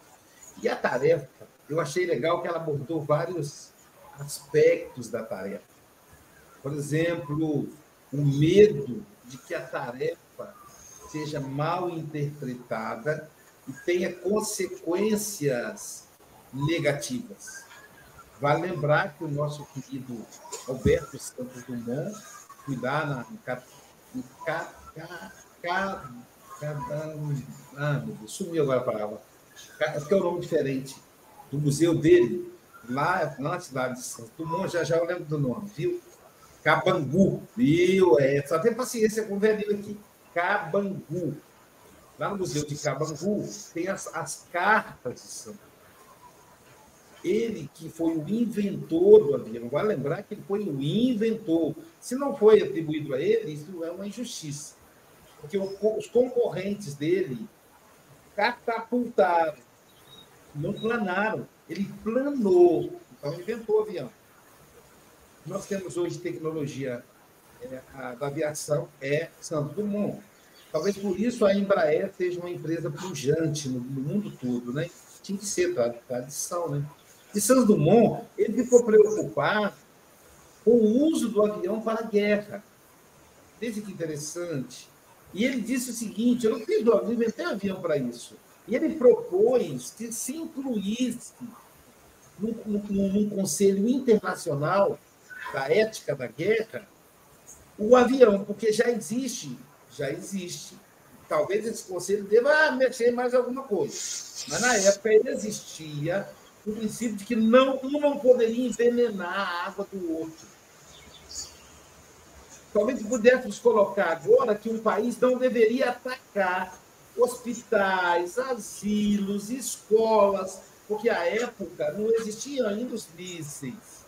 E a tarefa, eu achei legal que ela abordou vários aspectos da tarefa. Por exemplo, o medo de que a tarefa seja mal interpretada e tenha consequências negativas. Vale lembrar que o nosso querido Alberto Santos Dumont fui lá na, no, ca, no ca, ca, ca, cada- ah, sumiu agora a palavra. Ca- É porque é um nome diferente do museu dele, lá, lá na cidade de Santos Dumont, já já eu lembro do nome, viu? Cabangu, viu? É, só tem paciência com o velhinho aqui. Cabangu. Lá no museu de Cabangu tem as, as cartas de Santos ele que foi o inventor do avião, vale lembrar que ele foi o inventor. Se não foi atribuído a ele, isso é uma injustiça. Porque os concorrentes dele catapultaram, não planaram. Ele planou, então inventou o avião. Nós temos hoje tecnologia é, a, da aviação, é Santos Dumont. Talvez por isso a Embraer seja uma empresa pujante no, no mundo todo, né? Tinha que ser tra- tradição, né? E Santos Dumont, ele ficou preocupado com o uso do avião para a guerra. Veja que interessante. E ele disse o seguinte: eu não fiz avião, inventei avião para isso. E ele propôs que se incluísse num, num- num conselho internacional da ética da guerra o avião, porque já existe, já existe. Talvez esse conselho deva mexer mais alguma coisa. Mas na época ele existia o princípio de que não, um não poderia envenenar a água do outro. Talvez pudéssemos colocar agora que um país não deveria atacar hospitais, asilos, escolas, porque à época não existiam ainda os mísseis.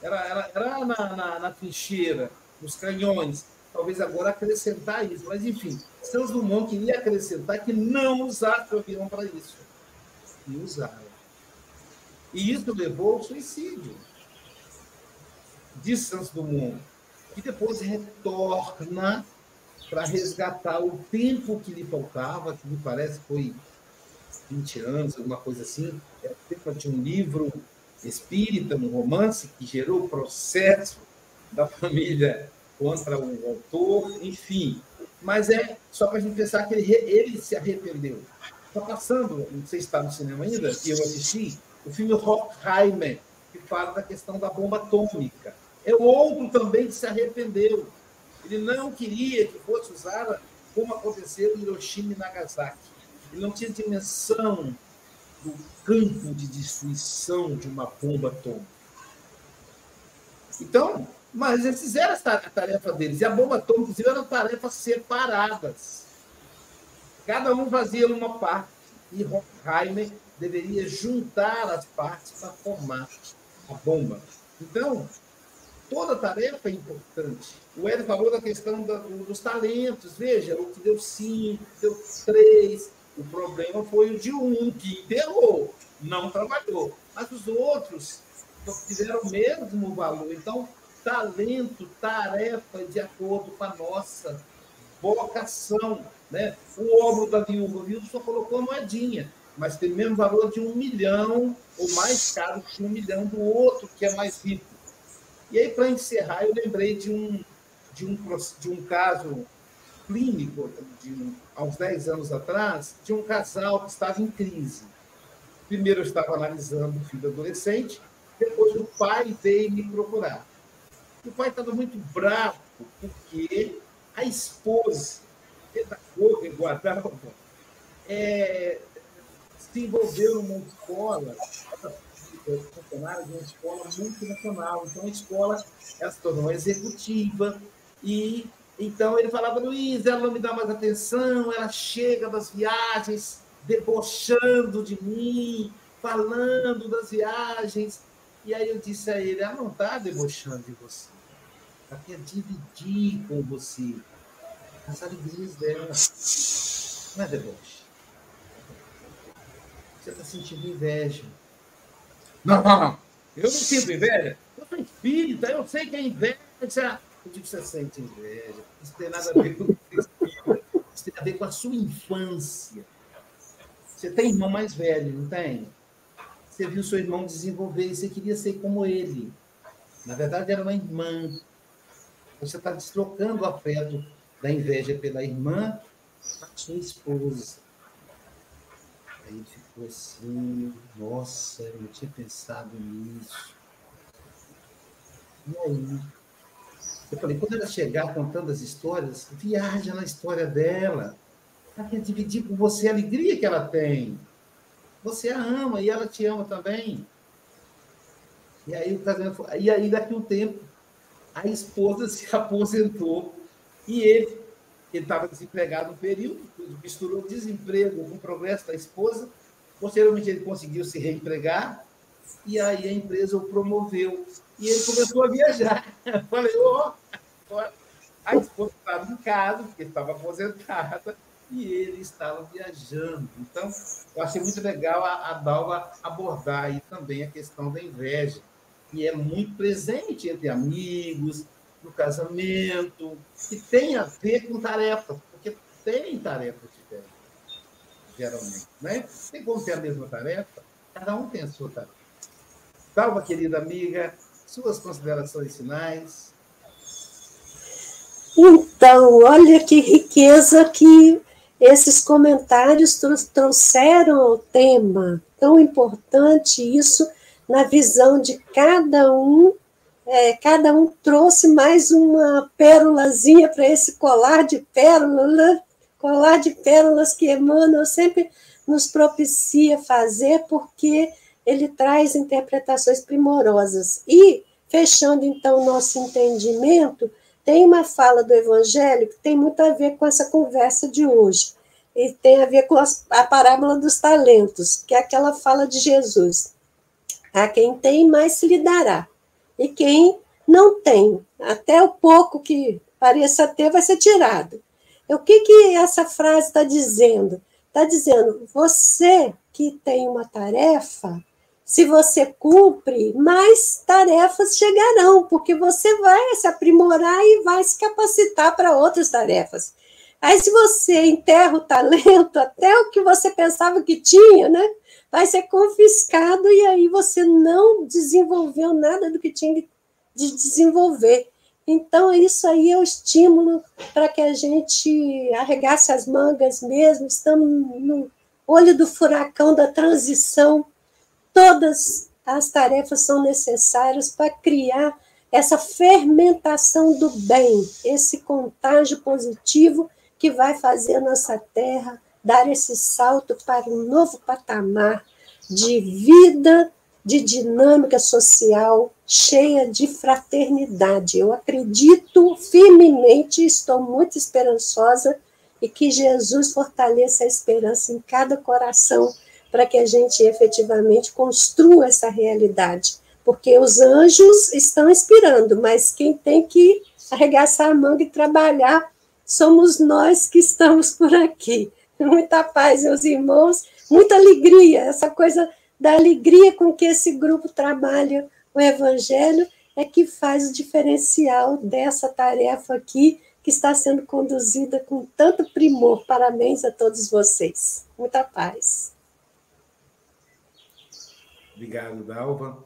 Era, era, era na, na, na trincheira, nos canhões. Talvez agora acrescentar isso. Mas, enfim, Santos Dumont queria acrescentar que não usasse o avião para isso. E usaram. E isso levou ao suicídio de Santos Dumont, que depois retorna para resgatar o tempo que lhe faltava, que me parece foi 20 anos, alguma coisa assim. É, tempo de um livro espírita, um romance que gerou o processo da família contra o autor, enfim. Mas é só para a gente pensar que ele, ele se arrependeu. Está passando, não sei se está no cinema ainda, que eu assisti, o filme Horkheimer, que fala da questão da bomba atômica. É outro também que se arrependeu. Ele não queria que fosse usada como aconteceu em Hiroshima e Nagasaki. Ele não tinha dimensão do campo de destruição de uma bomba atômica. Então, mas eles fizeram a tarefa deles. E a bomba atômica, inclusive, eram tarefas separadas. Cada um fazia uma parte. E Horkheimer deveria juntar as partes para formar a bomba. Então, toda tarefa é importante. O Hélio falou da questão da- dos talentos. Veja, o que deu cinco, deu três. O problema foi o de um, que enterrou, não trabalhou. Mas os outros tiveram o mesmo valor. Então, talento, tarefa de acordo com a nossa vocação. Né? O ombro da viúva, viúva só colocou a moedinha, mas tem o mesmo valor de um milhão, ou mais caro que um milhão do outro, que é mais rico. E aí, para encerrar, eu lembrei de um, de um, de um caso clínico, de um- há uns 10 anos atrás, de um casal que estava em crise. Primeiro eu estava analisando o filho adolescente, depois o pai veio me procurar. O pai estava muito bravo, porque a esposa, pedagoga e guardava, é, se envolveu numa escola, funcionária de uma escola multinacional. Então, a escola ela se tornou executiva e então ele falava, Luiz, ela não me dá mais atenção, ela chega das viagens debochando de mim, falando das viagens. E aí eu disse a ele, ela não está debochando de você. Ela quer dividir com você as alegrias dela. Não é deboche. Você está sentindo inveja. Não, não, não. Eu não sinto inveja. Eu sou espírita, eu sei que é inveja. Eu digo que você sente inveja. Isso tem nada a ver com Isso tem a ver com a sua infância. Você tem irmão mais velho, não tem? Você viu seu irmão desenvolver e você queria ser como ele. Na verdade, era uma irmã. Você está deslocando o afeto da inveja pela irmã para sua esposa. Aí ele ficou assim, nossa, eu não tinha pensado nisso. E aí? Eu falei, quando ela chegar contando as histórias, viaja na história dela. Ela quer dividir com você a alegria que ela tem. Você a ama e ela te ama também. E aí, o casamento, e aí daqui um tempo, a esposa se aposentou e ele ele estava desempregado no período, misturou desemprego com o progresso da esposa. Posteriormente, ele conseguiu se reempregar e aí a empresa o promoveu. E ele começou a viajar. Eu falei, ó, oh, a esposa estava em casa, porque estava aposentada, e ele estava viajando. Então, eu achei muito legal a, a Dalva abordar aí também a questão da inveja, que é muito presente entre amigos, no casamento, que tem a ver com tarefas, porque tem tarefas diferentes, geralmente. Né? Tem como ter a mesma tarefa, cada um tem a sua tarefa. Salva, querida amiga, suas considerações finais. Então, olha que riqueza que esses comentários trouxeram ao tema. Tão importante isso na visão de cada um é, cada um trouxe mais uma pérolazinha para esse colar de pérolas, colar de pérolas que Emmanuel sempre nos propicia fazer, porque ele traz interpretações primorosas. E, fechando então o nosso entendimento, tem uma fala do Evangelho que tem muito a ver com essa conversa de hoje, e tem a ver com a parábola dos talentos, que é aquela fala de Jesus. A quem tem, mais se lhe dará e quem não tem, até o pouco que pareça ter, vai ser tirado. O que, que essa frase está dizendo? Está dizendo, você que tem uma tarefa, se você cumpre, mais tarefas chegarão, porque você vai se aprimorar e vai se capacitar para outras tarefas. Aí, se você enterra o talento, até o que você pensava que tinha, né? Vai ser confiscado e aí você não desenvolveu nada do que tinha de desenvolver. Então, isso aí é o estímulo para que a gente arregasse as mangas mesmo. Estamos no olho do furacão da transição. Todas as tarefas são necessárias para criar essa fermentação do bem, esse contágio positivo que vai fazer a nossa terra dar esse salto para um novo patamar de vida, de dinâmica social cheia de fraternidade. Eu acredito firmemente, estou muito esperançosa e que Jesus fortaleça a esperança em cada coração para que a gente efetivamente construa essa realidade. Porque os anjos estão inspirando, mas quem tem que arregaçar a manga e trabalhar somos nós que estamos por aqui. Muita paz, meus irmãos, muita alegria, essa coisa da alegria com que esse grupo trabalha o Evangelho é que faz o diferencial dessa tarefa aqui, que está sendo conduzida com tanto primor. Parabéns a todos vocês. Muita paz. Obrigado, Dalva.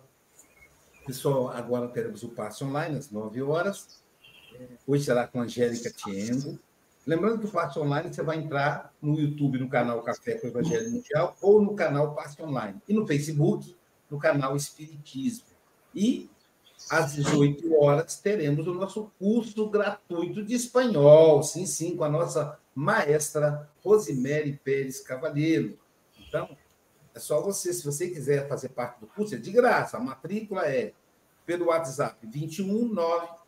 Pessoal, agora teremos o passe online às 9 horas. Hoje será com a Angélica Tiengo, Lembrando que o Passe Online você vai entrar no YouTube, no canal Café com o Evangelho Mundial, ou no canal Passe Online. E no Facebook, no canal Espiritismo. E às 18 horas teremos o nosso curso gratuito de espanhol, sim, sim, com a nossa maestra Rosemary Pérez Cavalheiro. Então, é só você, se você quiser fazer parte do curso, é de graça. A matrícula é pelo WhatsApp 21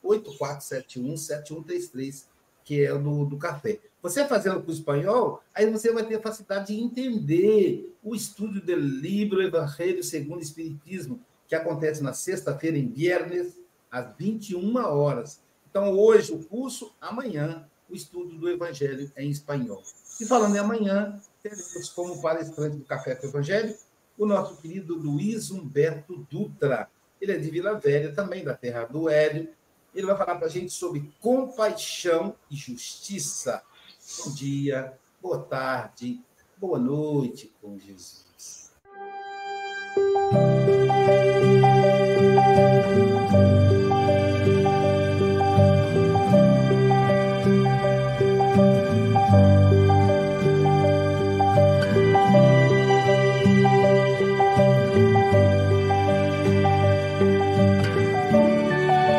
8471 7133 que é o do, do café. Você fazendo com o espanhol, aí você vai ter a facilidade de entender o estudo do livro Evangelho segundo o Espiritismo, que acontece na sexta-feira, em viernes, às 21 horas. Então, hoje o curso, amanhã, o estudo do Evangelho em espanhol. E falando em amanhã, teremos como palestrante do Café com o Evangelho o nosso querido Luiz Humberto Dutra. Ele é de Vila Velha, também da terra do Hélio, ele vai falar para a gente sobre compaixão e justiça. Bom dia, boa tarde, boa noite com Jesus.